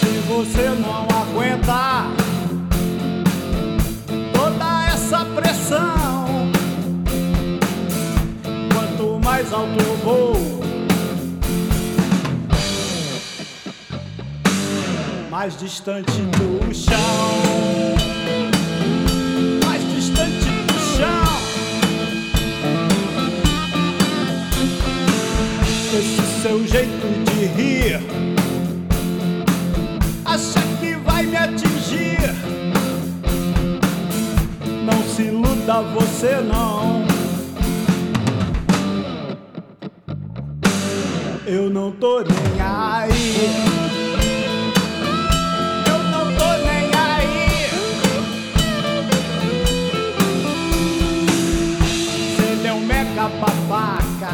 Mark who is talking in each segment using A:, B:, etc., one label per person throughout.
A: Se você não aguenta toda essa pressão, quanto mais alto eu vou, mais distante do chão. Mais distante do chão. Esse seu jeito de rir acha que vai me atingir. Não se iluda você não. Eu não tô nem aí. Babaca,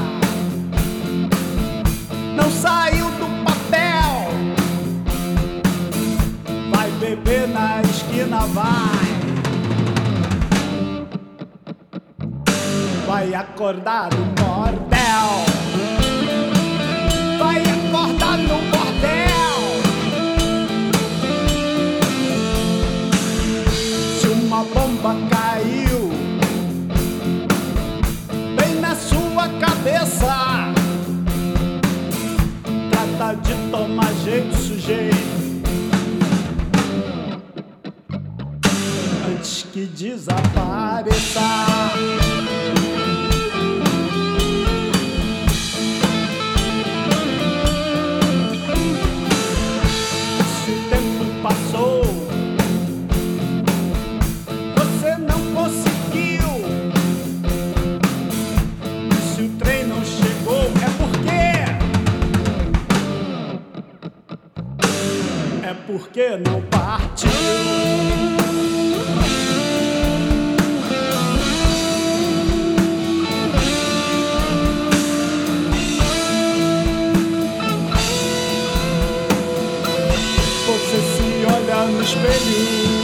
A: não saiu do papel. Vai beber na esquina, vai. Vai acordar no bordel. Vai acordar no bordel. Se uma bomba caiu cabeça, trata de tomar jeito, sujeito. antes que desapareça. É porque não partiu. Você se olha no espelho